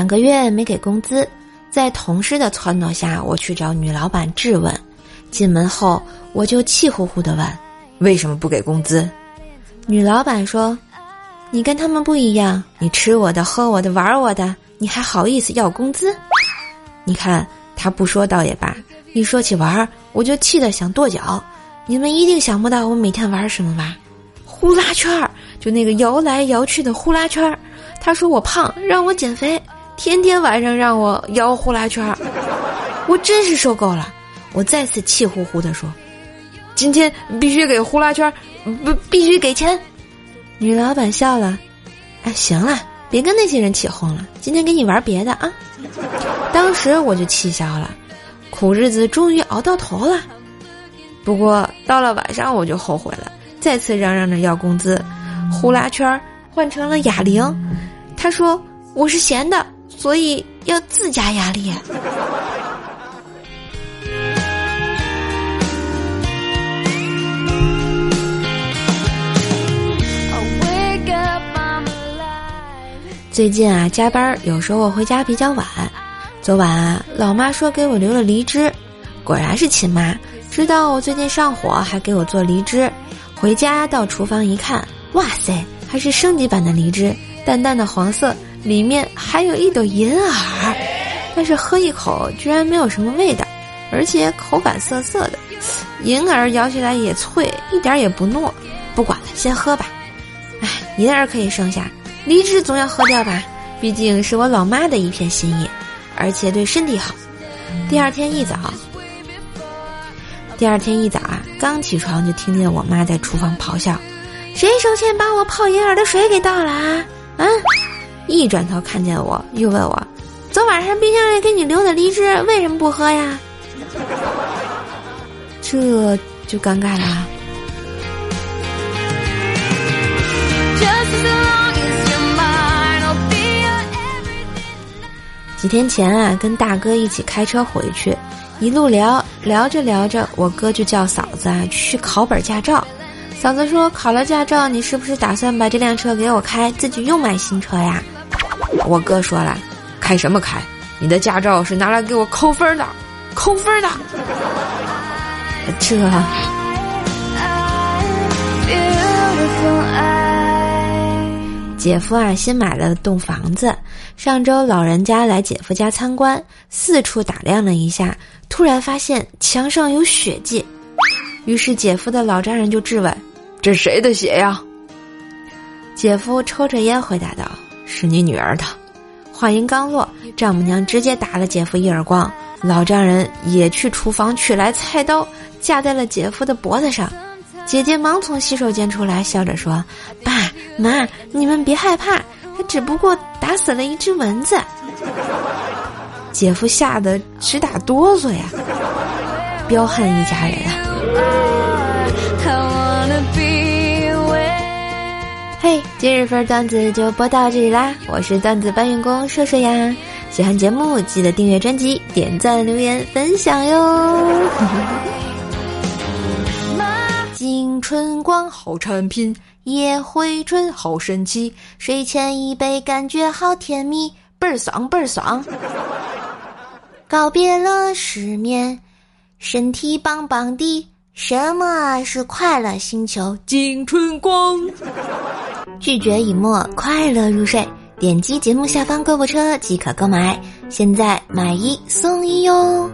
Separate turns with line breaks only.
两个月没给工资，在同事的撺掇下，我去找女老板质问。进门后，我就气呼呼的问：“为什么不给工资？”女老板说：“你跟他们不一样，你吃我的，喝我的，玩我的，你还好意思要工资？你看他不说倒也罢，一说起玩，我就气得想跺脚。你们一定想不到我每天玩什么吧？呼啦圈儿，就那个摇来摇去的呼啦圈儿。他说我胖，让我减肥，天天晚上让我摇呼啦圈儿，我真是受够了。我再次气呼呼地说：“今天必须给呼啦圈，不必须给钱。”女老板笑了：“哎，行了，别跟那些人起哄了，今天给你玩别的啊。”当时我就气消了，苦日子终于熬到头了。不过到了晚上我就后悔了，再次嚷嚷着要工资，呼啦圈换成了哑铃。他说：“我是闲的，所以要自加压力。”最近啊，加班有时候回家比较晚。昨晚啊，老妈说给我留了梨汁，果然是亲妈，知道我最近上火，还给我做梨汁。回家到厨房一看，哇塞，还是升级版的梨汁，淡淡的黄色，里面还有一朵银耳。但是喝一口居然没有什么味道，而且口感涩涩的。银耳咬起来也脆，一点也不糯。不管了，先喝吧。哎，银耳可以剩下。梨汁总要喝掉吧，毕竟是我老妈的一片心意，而且对身体好。第二天一早，第二天一早啊，刚起床就听见我妈在厨房咆哮：“谁手欠把我泡银耳的水给倒了啊？”啊！一转头看见我，又问我：“昨晚上冰箱里给你留的梨汁为什么不喝呀？” 这就尴尬了。几天前啊，跟大哥一起开车回去，一路聊聊着聊着，我哥就叫嫂子啊去考本驾照。嫂子说：“考了驾照，你是不是打算把这辆车给我开，自己又买新车呀？”我哥说了：“开什么开？你的驾照是拿来给我扣分的，扣分的。”这。姐夫啊，新买了栋房子。上周老人家来姐夫家参观，四处打量了一下，突然发现墙上有血迹。于是姐夫的老丈人就质问：“这谁的血呀？”姐夫抽着烟回答道：“是你女儿的。”话音刚落，丈母娘直接打了姐夫一耳光。老丈人也去厨房取来菜刀，架在了姐夫的脖子上。姐姐忙从洗手间出来，笑着说：“爸妈，你们别害怕，他只不过打死了一只蚊子。”姐夫吓得直打哆嗦呀！彪悍一家人啊！嘿，今日份段子就播到这里啦！我是段子搬运工硕硕呀，喜欢节目记得订阅专辑、点赞、留言、分享哟！金春光好产品，夜回春好神奇，睡前一杯感觉好甜蜜，倍儿爽倍儿爽。告别了失眠，身体棒棒的。什么是快乐星球？金春光。拒绝以沫，快乐入睡。点击节目下方购物车即可购买，现在买一送一哟。